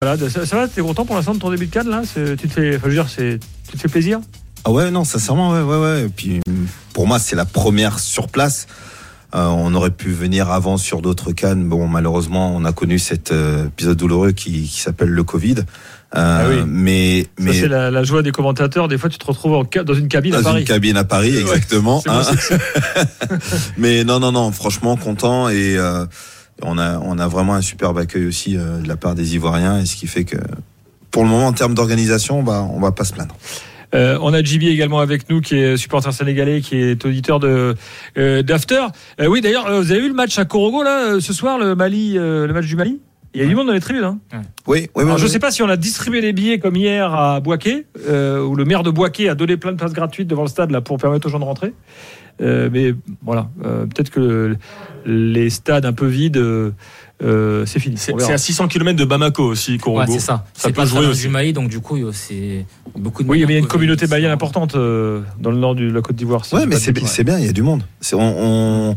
Voilà, ça, ça va, t'es content pour l'instant de ton début de canne là? C'est- Tu te fais, enfin, je veux dire, c'est, tu te fais plaisir? Ah ouais, non, sincèrement, ouais, ouais, ouais. Et puis, pour moi, c'est la première sur place. Euh, on aurait pu venir avant sur d'autres cannes. Bon, malheureusement, on a connu cet euh, épisode douloureux qui, qui s'appelle le Covid. Euh, Ah oui. Mais, Ça, mais c'est la, la joie des commentateurs. Des fois, tu te retrouves en dans une cabine à dans Paris. une cabine à Paris, exactement. hein. mais non, non, non, franchement, content et euh, on a, on a vraiment un superbe accueil aussi euh, de la part des Ivoiriens et ce qui fait que, pour le moment, en termes d'organisation, bah, on va pas se plaindre. Euh, on a JB également avec nous, qui est supporter sénégalais, qui est auditeur de euh, d'After. Euh, oui, d'ailleurs, euh, vous avez vu le match à Korogo là euh, ce soir, le Mali, euh, le match du Mali? Il y a du monde dans les tribunes. Hein. Oui, oui, Alors, oui, je ne sais pas si on a distribué les billets comme hier à Boaké, euh, où le maire de Boaké a donné plein de places gratuites devant le stade là pour permettre aux gens de rentrer. Euh, mais voilà, euh, peut-être que les stades un peu vides, euh, c'est fini. C'est à 600 km de Bamako aussi, Ouais, Korogo. c'est ça. Ça C'est peut pas jouer aussi. du Mali, donc du coup, c'est beaucoup de. Oui, mais il y a une communauté malienne importante euh, dans le nord de la Côte d'Ivoire. Ouais, dis mais c'est bien, il y a du monde. C'est on, on-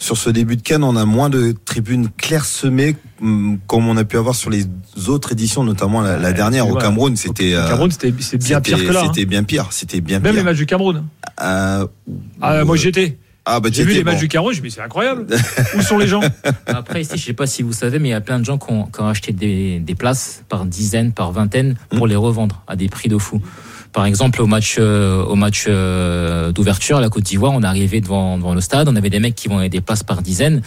sur ce début de Cannes, on a moins de tribunes clairsemées hum, comme on a pu avoir sur les autres éditions, notamment la, la Ouais, dernière au. Cameroun. C'était Cameroun, c'était bien pire que là. hein. C'était bien pire. C'était bien Même les pire. matchs du Cameroun. Euh, Ah, moi j'y étais. ah, bah, J'ai vu les matchs du Cameroun, je me suis dit, mais c'est incroyable. Où sont les gens? Après, ici, je sais pas si vous savez, mais il y a plein de gens qui ont, qui ont acheté des, des places par dizaines, par vingtaines, pour les revendre à des prix de fou. Par exemple, au match, euh, au match euh, d'ouverture, à la Côte d'Ivoire, on est arrivé devant, devant le stade, on avait des mecs qui vendaient des places par dizaines.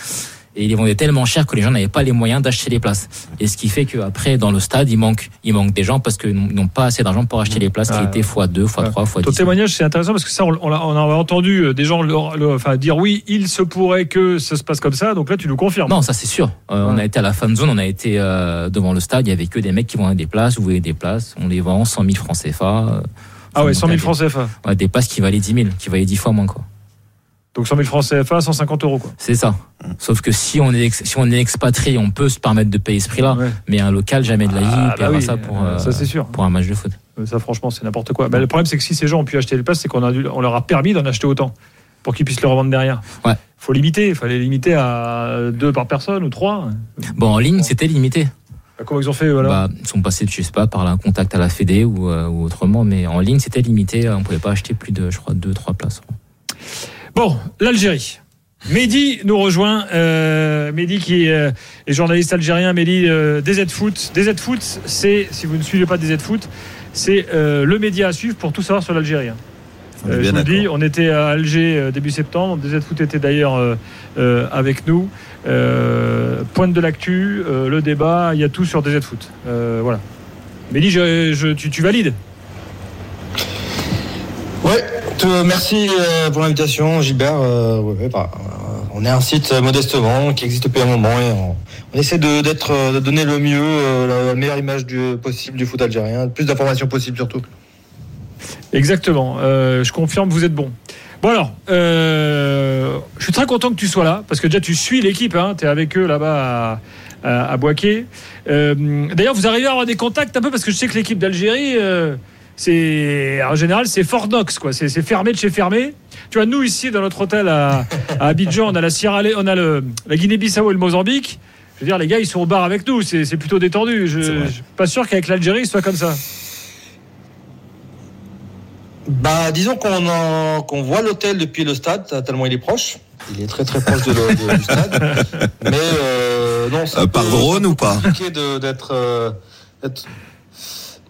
Et ils les vendaient tellement cher que les gens n'avaient pas les moyens d'acheter les places. Et ce qui fait qu'après, dans le stade, il manque, il manque des gens parce qu'ils n'ont- pas assez d'argent pour acheter les places qui étaient x2, x3, x10. Ton témoignage, c'est intéressant parce que ça, on, on a, on a entendu euh, des gens le- le- enfin, dire oui, il se pourrait que ça se passe comme ça. Donc là, tu nous confirmes. Non, ça c'est sûr. Euh, On a été à la fan zone, on a été euh, devant le stade, il y avait que des mecs qui vendaient des places, vous voyez des places, on les vend 100 000 francs CFA. euh, ah ouais, 100 000 des- francs CFA. ouais, des places qui valaient 10 000, qui valaient 10 fois moins quoi. Donc 100 000 francs CFA, 150 euros. Quoi. C'est ça. Sauf que si on est ex- si on est expatrié, on peut se permettre de payer ce prix-là, Ouais. mais un local jamais de la vie Ah, bah oui, ça pour euh, euh, ça sûr. pour un match de foot. Euh, Ça, franchement, c'est n'importe quoi. Bah, le problème, c'est que si ces gens ont pu acheter les places, c'est qu'on on leur a permis d'en acheter autant pour qu'ils puissent le revendre derrière. Ouais. faut limiter. Il fallait limiter à deux par personne ou trois. Bon, en ligne, c'était limité. Bah, Comment ils ont fait voilà. Bah, ils sont passés, je sais pas, par un contact à la Fédé ou, euh, ou autrement, mais en ligne, c'était limité. On pouvait pas acheter plus de, je crois, deux, trois places. Bon, l'Algérie. Mehdi nous rejoint. Euh, Mehdi qui euh, est journaliste algérien. Mehdi, euh, DZ Foot. DZ Foot, c'est, si vous ne suivez pas DZ Foot, c'est euh, le média à suivre pour tout savoir sur l'Algérie. hein. Euh, je vous le dis, on était à Alger euh, début septembre. DZ Foot était d'ailleurs euh, euh, avec nous. Euh, pointe de l'actu, euh, le débat, il y a tout sur DZ Foot. Euh, voilà. Mehdi, je, je- tu, tu valides? Ouais, te- merci euh, pour l'invitation, Gilbert. Euh, bah, euh, on est un site euh, modestement qui existe depuis un moment et on, essaie de, d'être, euh, de donner le mieux, euh, la meilleure image possible du foot algérien, plus d'informations possible surtout. Exactement. Euh, je confirme, vous êtes bon. Bon alors, euh, je suis très content que tu sois là parce que déjà tu suis l'équipe. Hein, tu es avec eux là-bas à, à. Euh, D'ailleurs, vous arrivez à avoir des contacts un peu parce que je sais que l'équipe d'Algérie, euh, c'est en général c'est Fort Knox quoi. C'est c'est fermé de chez fermé. Tu vois, nous ici dans notre hôtel à, à Abidjan, on a la Sierra, Leone- on a le, la Guinée-Bissau et le Mozambique. Je veux dire, les gars, ils sont au bar avec nous. C'est c'est plutôt détendu. Je, je suis pas sûr qu'avec l'Algérie, ce soit comme ça. Bah, disons qu'on en- qu'on voit l'hôtel depuis le stade, tellement il est proche. Il est très très proche de le- de- du stade. Mais euh, non, Euh, par drone ou pas compliqué de- d'être.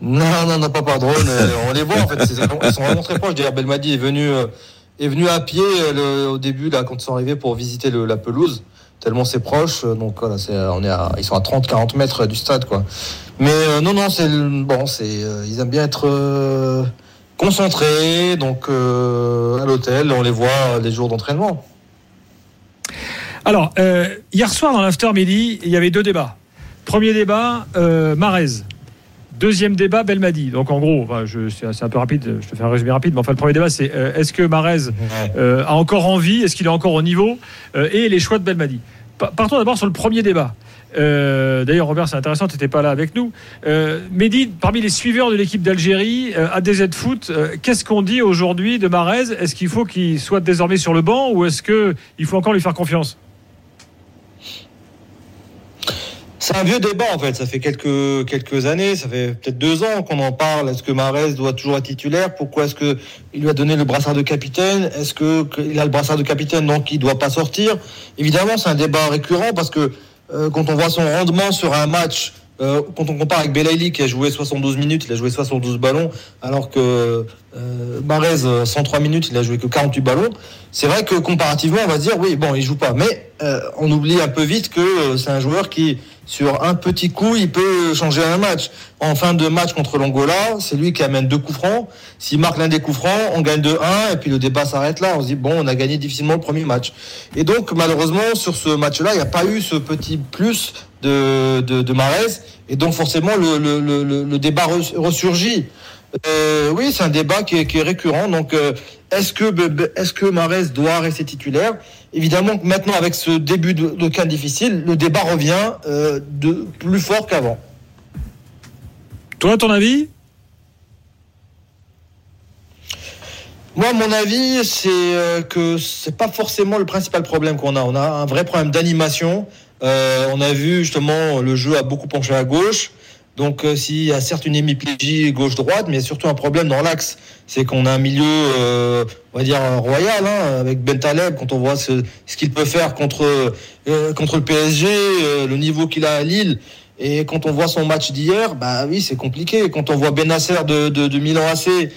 Non, non, non, pas par drone. euh, on les voit en fait. Ils sont vraiment très proches. D'ailleurs, Belmadi est venu, euh, est venu à pied euh, le- au début là quand ils sont arrivés pour visiter le- la pelouse. Tellement c'est proche. euh, Donc voilà, c'est, on est à, ils sont à 30-40 mètres du stade quoi. Mais euh, non, non, c'est le- bon, c'est euh, ils aiment bien être euh, concentrés. Donc euh, à l'hôtel, on les voit les jours d'entraînement. Alors, euh, hier soir dans l'after midi, il y avait deux débats. Premier débat, euh, Marez. Deuxième débat, Belmadi. Donc en gros, enfin, c'est un peu rapide, je te fais un résumé rapide, mais enfin le premier débat c'est euh, est-ce que Marez euh, a encore envie, est-ce qu'il est encore au niveau, euh, et les choix de Belmadi. Pa- Partons d'abord sur le premier débat. D'ailleurs, Robert, c'est intéressant, tu n'étais pas là avec nous. Mehdi, parmi les suiveurs de l'équipe d'Algérie, à DZ Foot, qu'est-ce qu'on dit aujourd'hui de Marez? Est-ce qu'il faut qu'il soit désormais sur le banc ou est-ce qu'il faut encore lui faire confiance? C'est un vieux débat en fait. Ça fait quelques quelques années, ça fait peut-être deux ans qu'on en parle. Est-ce que Marès doit toujours être titulaire? Pourquoi est-ce que il lui a donné le brassard de capitaine? Est-ce que qu'il a le brassard de capitaine donc il doit pas sortir? Évidemment, c'est un débat récurrent parce que euh, quand on voit son rendement sur un match euh, quand on compare avec Belaïli qui a joué 72 minutes, il a joué 72 ballons, alors que euh, Barez, 103 minutes, il a joué que 48 ballons. C'est vrai que comparativement, on va se dire oui, bon, il joue pas, mais euh, on oublie un peu vite que euh, c'est un joueur qui, sur un petit coup, il peut changer un match. En fin de match contre l'Angola, c'est lui qui amène deux coups francs. S'il marque l'un des coups francs, on gagne de 1 et puis le débat s'arrête là. On se dit bon, on a gagné difficilement le premier match. Et donc malheureusement sur ce match-là, il n'y a pas eu ce petit plus de de, de Marez et donc forcément le le, le, le débat ressurgit. Euh, oui, c'est un débat qui est, est récurrent. Donc, euh, est-ce que est-ce que Marès doit rester titulaire? Évidemment que maintenant, avec ce début de, de cas difficile, le débat revient euh, de plus fort qu'avant. Toi, ton avis? Moi, mon avis, c'est euh, que c'est pas forcément le principal problème qu'on a. On a un vrai problème d'animation. Euh, on a vu justement le jeu a beaucoup penché à gauche. Donc, euh, s'il y a certes une hémiplégie gauche-droite, mais surtout un problème dans l'axe. C'est qu'on a un milieu, euh, on va dire, royal, hein, avec Bentaleb, quand on voit ce, qu'il peut faire contre, euh, contre le PSG, le niveau qu'il a à Lille. Et quand on voit son match d'hier, bah oui, c'est compliqué. Quand on voit Benasser de, de, de Milan AC,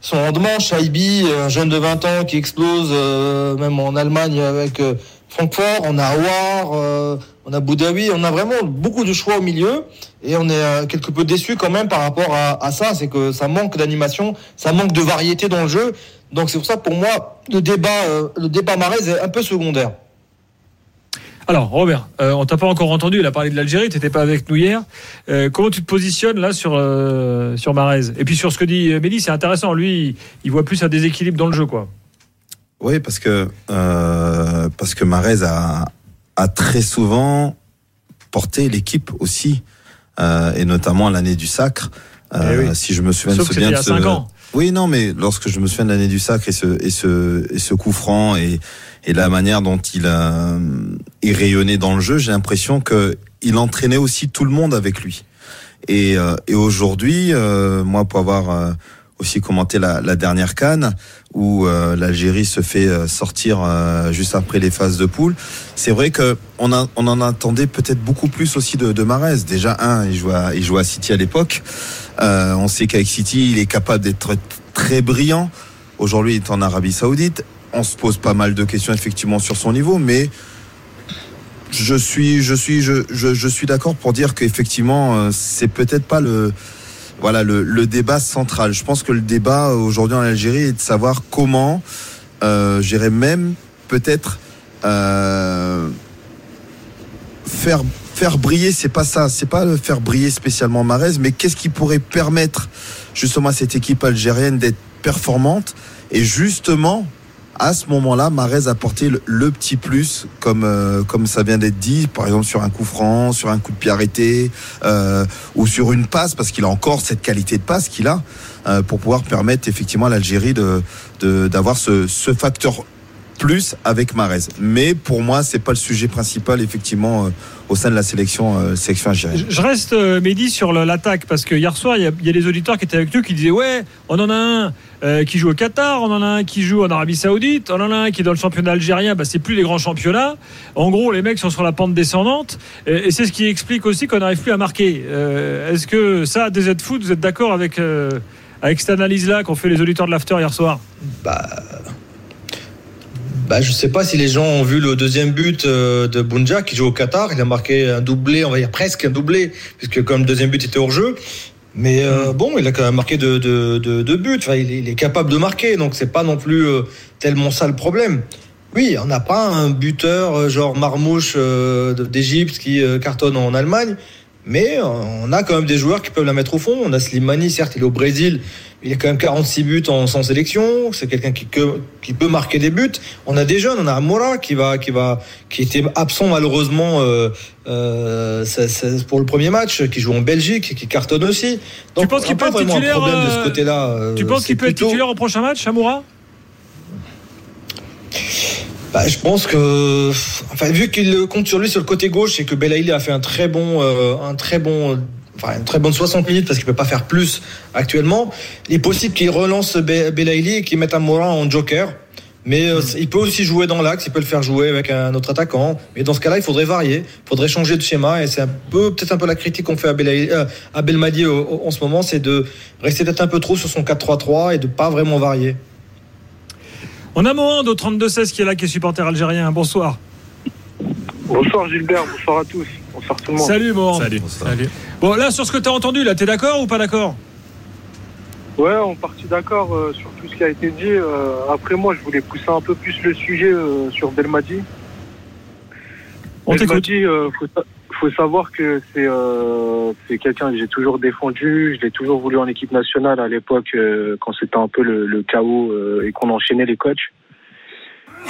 son rendement, Shaibi, un jeune de 20 ans qui explose, même en Allemagne avec Francfort, on a euh, on a Boudaoui, on a vraiment beaucoup de choix au milieu et on est euh, quelque peu déçu quand même par rapport à, à ça, c'est que ça manque d'animation, ça manque de variété dans le jeu. Donc c'est pour ça que pour moi le débat, euh, le débat Marez est un peu secondaire. Alors, Robert, euh, on t'a pas encore entendu, il a parlé de l'Algérie, tu n'étais pas avec nous hier. Euh, comment tu te positionnes là sur, euh, sur Marez? Et puis sur ce que dit Méli, c'est intéressant. Lui, il voit plus un déséquilibre dans le jeu, quoi. Oui, parce que, euh, parce que Marez a, a très souvent porté l'équipe aussi, euh, et notamment l'année du sacre. Euh, Eh oui. Si je me souviens Sauf que bien c'était il y de a ce, 5 ans. Oui, non, mais lorsque je me souviens de l'année du sacre et ce et ce et ce coup franc et et la manière dont il a est rayonné dans le jeu, j'ai l'impression que il entraînait aussi tout le monde avec lui. Et euh, et aujourd'hui, euh, moi pour avoir euh, aussi commenté la, dernière canne où euh, l'Algérie se fait euh, sortir euh, juste après les phases de poule. C'est vrai que on, en attendait peut-être beaucoup plus aussi de, de. Déjà un, il jouait à, il jouait à City à l'époque. On sait qu'avec City, il est capable d'être très brillant. Aujourd'hui, il est en Arabie Saoudite. On se pose pas mal de questions effectivement sur son niveau, mais je suis, je suis, je, je, suis d'accord pour dire qu'effectivement, c'est peut-être pas le, voilà, le, débat central. Je pense que le débat aujourd'hui en Algérie est de savoir comment, euh, j'irais même peut-être euh, faire faire briller. C'est pas ça. C'est pas faire briller spécialement Marez, mais qu'est-ce qui pourrait permettre justement à cette équipe algérienne d'être performante et justement à ce moment-là, Marez a apporté le, petit plus, comme euh, comme ça vient d'être dit, par exemple sur un coup franc, sur un coup de pied arrêté, euh, ou sur une passe, parce qu'il a encore cette qualité de passe qu'il a euh, pour pouvoir permettre effectivement à l'Algérie de de- d'avoir ce, ce facteur plus avec Marez. Mais pour moi, c'est pas le sujet principal effectivement euh, au sein de la sélection euh, sélection algérienne. Je reste, euh, Mehdi, sur l'attaque, parce que hier soir, il y, a, il y a des auditeurs qui étaient avec nous qui disaient Ouais, on en a un euh, qui joue au Qatar, on en a un qui joue en Arabie Saoudite, on en a un qui est dans le championnat algérien, bah, c'est plus les grands championnats. En gros, les mecs sont sur la pente descendante, et, et c'est ce qui explique aussi qu'on n'arrive plus à marquer. Euh, Est-ce que ça, DZ Foot, vous êtes d'accord avec, euh, avec cette analyse-là qu'ont fait les auditeurs de l'after hier soir? Bah, bah, je sais pas si les gens ont vu le deuxième but euh, de Bunja qui joue au Qatar. Il a marqué un doublé, on va dire presque un doublé, puisque comme le deuxième but était hors jeu. Mais euh, bon, il a quand même marqué deux de, de, de buts. Enfin, il, est, il est capable de marquer, donc c'est pas non plus euh, tellement ça le problème. Oui, on n'a pas un buteur euh, genre Marmouche d'Égypte qui cartonne en Allemagne, mais on a quand même des joueurs qui peuvent la mettre au fond. On a Slimani, certes, il est au Brésil, il a quand même 46 buts en sans sélection. C'est quelqu'un qui, que- qui peut marquer des buts. On a des jeunes, on a Amora qui va, qui va, qui était absent malheureusement euh, euh, ça- ça- pour le premier match, qui joue en Belgique, qui cartonne aussi. Donc, penses on qu'il peut être titulaire, problème de ce côté-là. euh, Tu penses qu'il peut être plutôt- titulaire au prochain match, Amoura bah, je pense que, enfin, vu qu'il compte sur lui sur le côté gauche et que Belaïli a fait un très bon, euh, un très bon, enfin, une très bonne 60 minutes parce qu'il peut pas faire plus actuellement, il est possible qu'il relance Belaïli et qu'il mette un Morin en joker. Mais euh, il peut aussi jouer dans l'axe, il peut le faire jouer avec un autre attaquant. Mais dans ce cas-là, il faudrait varier, il faudrait changer de schéma. Et c'est un peu, peut-être un peu la critique qu'on fait à, euh, à Belmadi en ce moment, c'est de rester peut-être un peu trop sur son 4-3-3 et de pas vraiment varier. On a Mohand au 32-16 qui est là, qui est supporter algérien. Bonsoir. Bonsoir Gilbert, bonsoir à tous. Bonsoir tout le monde. Salut Mohand. Salut. Salut. Bon, là, sur ce que tu as entendu, là, tu es d'accord ou pas d'accord? Ouais, on partit d'accord euh, sur tout ce qui a été dit. Euh, après, moi, je voulais pousser un peu plus le sujet euh, sur Belmadi. On Belmadi, faut, faut, savoir que c'est c'est quelqu'un que j'ai toujours défendu. Je l'ai toujours voulu en équipe nationale à l'époque, quand c'était un peu le, le chaos et qu'on enchaînait les coachs.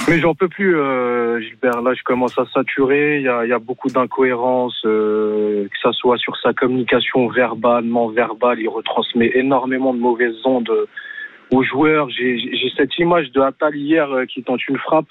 Mais j'en peux plus, euh, Gilbert. Là, je commence à saturer. Il y a, beaucoup d'incohérences, euh, que ça soit sur sa communication verbale, non verbale. Il retransmet énormément de mauvaises ondes aux joueurs. J'ai cette image de Attal hier euh, qui tente une frappe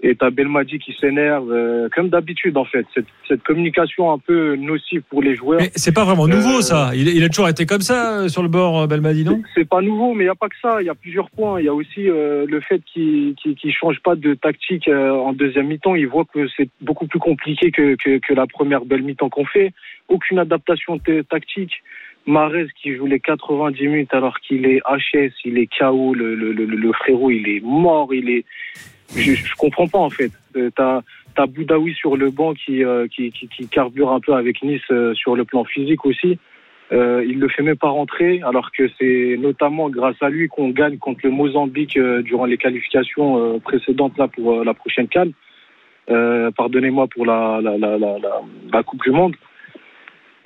et t'as Belmadi qui s'énerve, euh, comme d'habitude en fait. Cette, cette, communication un peu nocive pour les joueurs. Mais c'est pas vraiment nouveau euh, ça. Il, il, a toujours été comme ça euh, sur le bord Belmadi, non? C'est pas nouveau, mais il n'y a pas que ça. Il y a plusieurs points. Il y a aussi le fait qu'il ne change pas de tactique en deuxième mi-temps. Il voit que c'est beaucoup plus compliqué que, que, que la première belle mi-temps qu'on fait. Aucune adaptation tactique. Marez qui joue les 90 minutes alors qu'il est HS, il est KO, le, le, le, le frérot il est mort, il est je, je comprends pas en fait. Euh, t'as as Boudaoui sur le banc qui, euh, qui, qui, qui, carbure un peu avec Nice euh, sur le plan physique aussi. Euh, il le fait même pas rentrer, alors que c'est notamment grâce à lui qu'on gagne contre le Mozambique durant les qualifications précédentes là pour la prochaine canne. Pardonnez-moi pour la, la, la, la Coupe du Monde.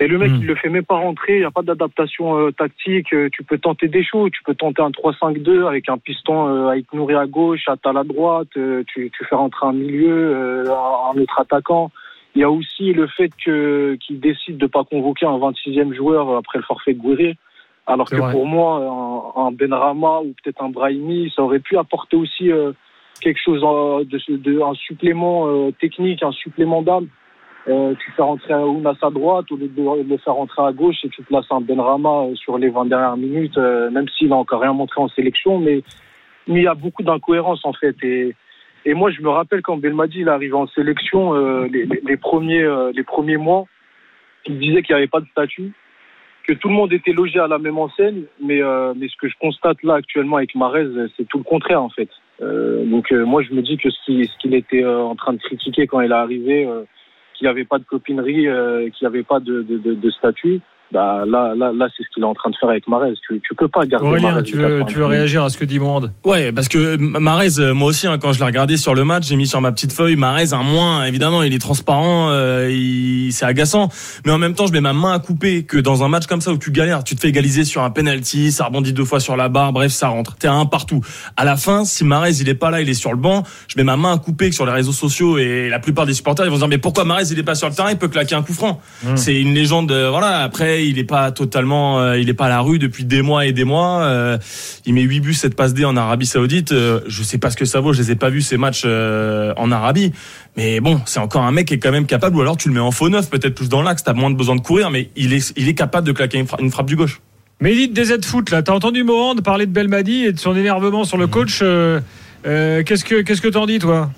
Et le mec, hmm. il le fait même pas rentrer, il n'y a pas d'adaptation euh, tactique. Euh, tu peux tenter des choses, tu peux tenter un 3-5-2 avec un piston euh, avec Nourri à gauche, à droite, tu, tu fais rentrer un milieu, un autre attaquant. Il y a aussi le fait que qu'il décide de pas convoquer un 26e joueur après le forfait de Gouiri. Alors que pour moi, un, un Benrama ou peut-être un Brahimi, ça aurait pu apporter aussi quelque chose de, de, un supplément technique, un supplément d'âme. Euh, tu fais rentrer Ounas à droite au lieu de le faire rentrer à gauche et tu places un Benrama euh, sur les 20 dernières minutes, euh, même s'il a encore rien montré en sélection, mais, mais il y a beaucoup d'incohérences en fait. Et, et moi, je me rappelle quand Belmadi il arrivé en sélection, euh, les, les, premiers, les premiers mois, il disait qu'il n'y avait pas de statut, que tout le monde était logé à la même enseigne, mais, mais ce que je constate là actuellement avec Marez, c'est tout le contraire en fait. donc moi, je me dis que ce qu'il était en train de critiquer quand il est arrivé qu'il n'y avait pas de copinerie, euh, qu'il n'y avait pas de, de, de, de statut, bah, là, là, là c'est ce qu'il est en train de faire avec Marez. Tu, tu peux pas garder Aurélien, tu veux, tu veux réagir à ce que dit Monde Ouais, parce que Marez, euh, moi aussi, hein, quand je l'ai regardé sur le match, j'ai mis sur ma petite feuille Marez un moins. Évidemment, il est transparent, euh, il, c'est agaçant, mais en même temps, je mets ma main à couper que dans un match comme ça où tu galères, tu te fais égaliser sur un penalty, ça rebondit deux fois sur la barre, bref, ça rentre. T'es à un partout. À la fin, si Marez il est pas là, il est sur le banc, je mets ma main à couper que sur les réseaux sociaux et la plupart des supporters ils vont se dire mais pourquoi Marez il est pas sur le terrain, il peut claquer un coup franc. Mmh. C'est une légende. Voilà. Après, il est pas totalement euh, il est pas à la rue depuis des mois et des mois. Euh, il met 8 buts, 7 passes D en Arabie Saoudite. Euh, je sais pas ce que ça vaut. Je les ai pas vus ces matchs en Arabie. Mais bon, c'est encore un mec qui est quand même capable. Ou alors tu le mets en faux neuf, peut-être plus dans l'axe. T'as moins besoin de courir, mais il est, il est capable de claquer une, frappe du gauche. Mais dites DZ Foot, là, t'as entendu Morand parler de Belmadi et de son énervement sur le mmh. coach. qu'est-ce que qu'est-ce que t'en dis, toi?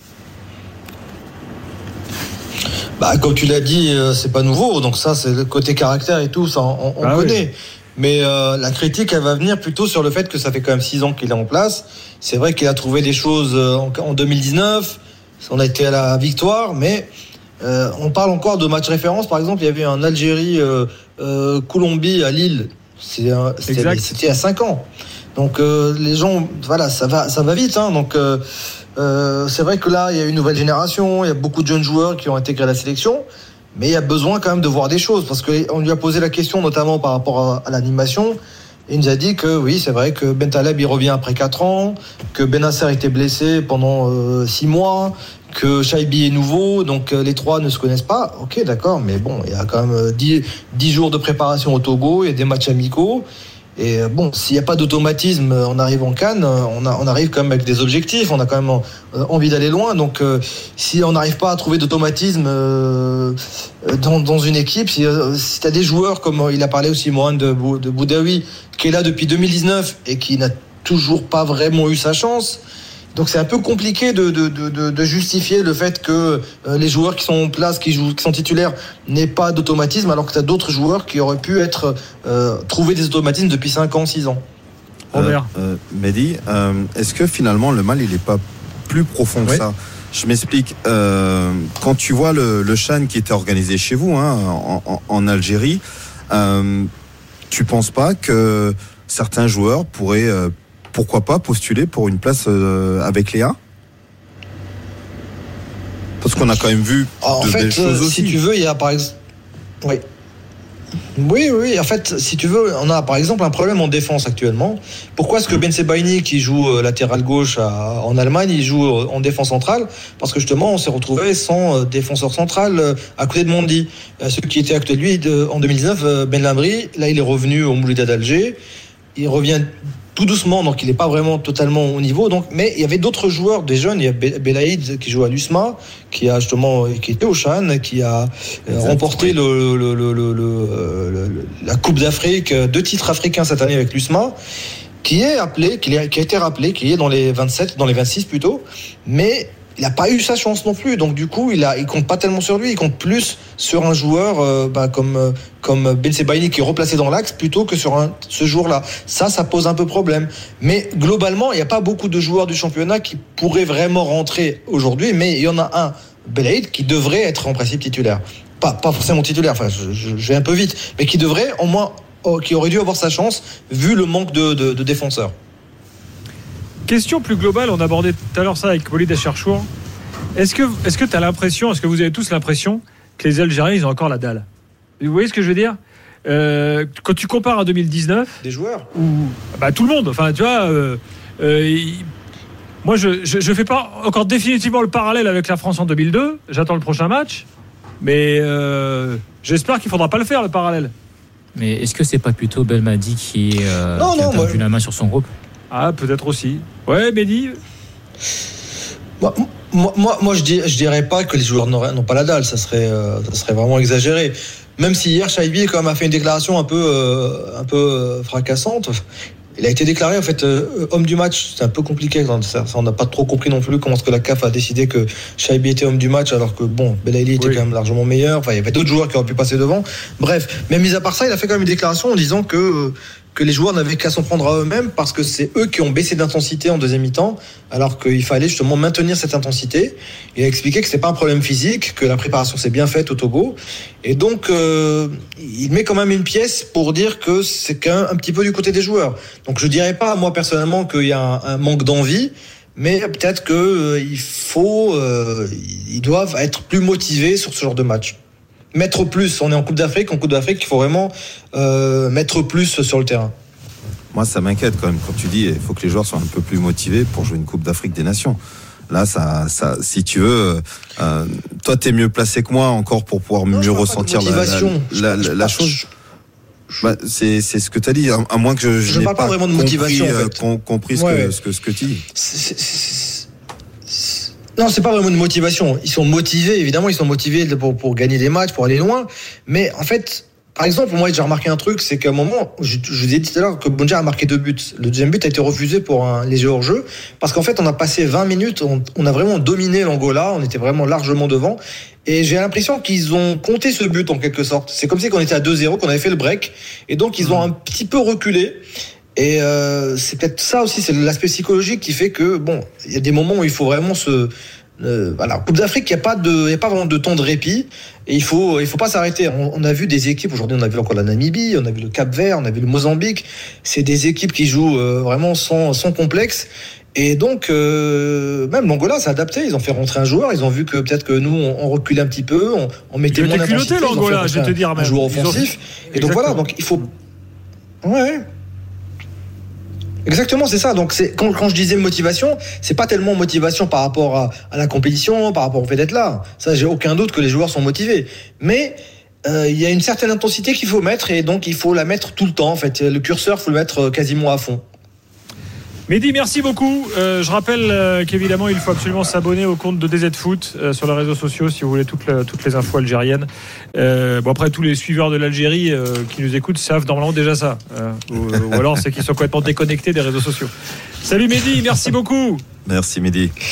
Bah, comme tu l'as dit, euh, c'est pas nouveau. Donc ça, c'est le côté caractère et tout, ça, on, on ah connaît. Mais euh, la critique, elle va venir plutôt sur le fait que ça fait quand même six ans qu'il est en place. C'est vrai qu'il a trouvé des choses euh, en, en, 2019. On a été à la victoire, mais euh, on parle encore de match référence. Par exemple, il y avait un Algérie-Colombie à Lille. C'était à cinq ans. Donc les gens, voilà, ça va, ça va vite. Hein, donc euh, c'est vrai que là, il y a une nouvelle génération, il y a beaucoup de jeunes joueurs qui ont intégré la sélection, mais il y a besoin quand même de voir des choses, parce qu'on lui a posé la question notamment par rapport à, l'animation, il nous a dit que oui, c'est vrai que Ben Taleb il revient après 4 ans, que Benasser était blessé pendant euh, 6 mois, que Shaibi est nouveau, donc euh, les trois ne se connaissent pas. Ok, d'accord, mais bon, il y a quand même 10, euh, 10 jours de préparation au Togo, il y a des matchs amicaux. Et euh, bon, s'il n'y a pas d'automatisme, euh, on arrive en Cannes, euh, on, arrive quand même avec des objectifs, on a quand même euh, envie d'aller loin. Donc, euh, si on n'arrive pas à trouver d'automatisme euh, dans, une équipe, si, euh, tu as des joueurs comme euh, il a parlé aussi Mohan de, de Boudaoui, qui est là depuis 2019 et qui n'a toujours pas vraiment eu sa chance. Donc c'est un peu compliqué de, de, de, justifier le fait que euh, les joueurs qui sont en place, qui, jouent, qui sont titulaires, n'aient pas d'automatisme, alors que tu as d'autres joueurs qui auraient pu être euh, trouver des automatismes depuis 5 ans, 6 ans. Robert. Euh, euh, Mehdi, euh, est-ce que finalement le mal il n'est pas plus profond que Oui. ça? Je m'explique. Euh, quand tu vois le, le Chan qui était organisé chez vous hein, en, en- en Algérie, euh, tu penses pas que certains joueurs pourraient, euh, pourquoi pas, postuler pour une place euh, avec Léa? Parce qu'on a quand même vu Ah, En de fait, belles choses euh, aussi. si tu veux, il y a par exemple. Oui. Oui, oui, en fait, si tu veux, on a par exemple un problème en défense actuellement. Pourquoi est-ce que Ben Sebaini, qui joue euh, latéral gauche à- en Allemagne, il joue en défense centrale? Parce que justement, on s'est retrouvé sans défenseur central à côté de Mondi. Celui qui était à côté de lui de- en 2019, euh, Ben Lambry, là, il est revenu au Moulida d'Alger. Il revient tout doucement, donc il n'est pas vraiment totalement au niveau. Donc, mais il y avait d'autres joueurs, des jeunes. Il y a Be- Belaïd qui joue à l'USMA, qui a justement, qui était au Chan, qui a euh, Exact, remporté oui. le, le- le- le- le- euh, le- la Coupe d'Afrique, euh, deux titres africains cette année avec l'USMA, qui est appelé, qui a été rappelé, qui est dans les 27, dans les 26 plutôt, mais il n'a pas eu sa chance non plus. Donc du coup, il a, il compte pas tellement sur lui, il compte plus sur un joueur euh, bah, comme euh, comme Ben Sebaini qui est replacé dans l'axe plutôt que sur un, ce jour-là. Ça, ça pose un peu problème. Mais globalement, il n'y a pas beaucoup de joueurs du championnat qui pourraient vraiment rentrer aujourd'hui, mais il y en a un, Belaïd, qui devrait être en principe titulaire. Pas, pas forcément titulaire, enfin, je, je- vais un peu vite, mais qui devrait au moins, qui aurait dû avoir sa chance vu le manque de, de, de défenseurs. Question plus globale, on abordait tout à l'heure ça avec Walid Acharchour. Est-ce que est-ce que tu as l'impression, est-ce que vous avez tous l'impression que les Algériens ils ont encore la dalle? Vous voyez ce que je veux dire? Euh, Quand tu compares à 2019, Des joueurs où bah, tout le monde, enfin tu vois, euh, euh, moi je, je je fais pas encore définitivement le parallèle avec la France en 2002. J'attends le prochain match, mais euh, j'espère qu'il faudra pas le faire le parallèle. Mais est-ce que c'est pas plutôt Belmadi qui, euh, Non, qui a perdu moi- la main sur son groupe? Ah peut-être aussi. Ouais, Mehdi. Moi, moi, moi, moi, je, dis, je dirais pas que les joueurs n'ont pas la dalle, ça serait, euh, ça serait vraiment exagéré. Même si hier, Shaibi quand même a fait une déclaration un peu, euh, un peu euh, fracassante. Il a été déclaré en fait euh, homme du match. C'est un peu compliqué. Ça, ça, on n'a pas trop compris non plus comment est-ce que la CAF a décidé que Shaibi était homme du match alors que bon, Belaïli était Oui. quand même largement meilleur. Enfin, il y avait d'autres joueurs qui auraient pu passer devant. Bref, mais mis à part ça, il a fait quand même une déclaration en disant que que les joueurs n'avaient qu'à s'en prendre à eux-mêmes parce que c'est eux qui ont baissé d'intensité en deuxième mi-temps, alors qu'il fallait justement maintenir cette intensité. Il a expliqué que c'est pas un problème physique, que la préparation s'est bien faite au Togo, et donc euh, il met quand même une pièce pour dire que c'est même un petit peu du côté des joueurs. Donc je dirais pas moi personnellement qu'il y a un, un manque d'envie. Mais peut-être que euh, il faut, euh, ils doivent être plus motivés sur ce genre de match. Mettre plus. On est en Coupe d'Afrique. En Coupe d'Afrique, il faut vraiment euh, mettre plus sur le terrain. Moi, ça m'inquiète quand même quand tu dis il faut que les joueurs soient un peu plus motivés pour jouer une Coupe d'Afrique des Nations. Là, ça, ça, si tu veux, euh, toi, t'es mieux placé que moi encore pour pouvoir Non, mieux pas ressentir la, la, chose. je- Bah, c'est, c'est ce que tu as dit, à, à moins que je, Je n'ai parle pas vraiment de compris, motivation, en euh, fait. com- compris ce, Ouais, que, ouais. ce que ce que tu dis. Non, c'est pas vraiment une motivation. Ils sont motivés, évidemment, ils sont motivés pour, pour gagner des matchs, pour aller loin. Mais en fait, par exemple, moi, j'ai remarqué un truc, c'est qu'à un moment, je, je vous ai dit tout à l'heure que Bonja a marqué deux buts. Le deuxième but a été refusé pour un léger hors-jeu, parce qu'en fait, on a passé 20 minutes, on, on a vraiment dominé l'Angola, on était vraiment largement devant. Et j'ai l'impression qu'ils ont compté ce but en quelque sorte. C'est comme si qu'on était à 2-0, qu'on avait fait le break, et donc ils ont un petit peu reculé. Et euh, c'est peut-être ça aussi, c'est l'aspect psychologique qui fait que bon, il y a des moments où il faut vraiment se euh, voilà, Coupe d'Afrique, il n'y a pas de, il y a pas vraiment de temps de répit et il faut, il faut pas s'arrêter. On, on a vu des équipes aujourd'hui, on a vu encore la Namibie, on a vu le Cap Vert, on a vu le Mozambique. C'est des équipes qui jouent euh, vraiment sans, sans complexe. Et donc, euh, même l'Angola s'est adapté. Ils ont fait rentrer un joueur. Ils ont vu que peut-être que nous, on, on reculait un petit peu, on, on mettait moins d'intensité. L'Angola, je vais te dire un même. joueur Ils ont- offensif. Et donc voilà, donc il faut. Ouais. Exactement, c'est ça. Donc quand, quand je disais motivation, c'est pas tellement motivation par rapport à, à la compétition, par rapport au fait d'être là. Ça, j'ai aucun doute que les joueurs sont motivés. Mais euh, il y a une certaine intensité qu'il faut mettre et donc il faut la mettre tout le temps en fait. Le curseur, faut le mettre quasiment à fond. Mehdi, merci beaucoup. Euh, je rappelle euh, qu'évidemment, il faut absolument s'abonner au compte de DZ Foot euh, sur les réseaux sociaux si vous voulez toutes, les- infos algériennes. Bon, après, tous les suiveurs de l'Algérie qui nous écoutent savent normalement déjà ça. Ou, ou alors, c'est qu'ils sont complètement déconnectés des réseaux sociaux. Salut Mehdi, merci beaucoup. Merci Mehdi.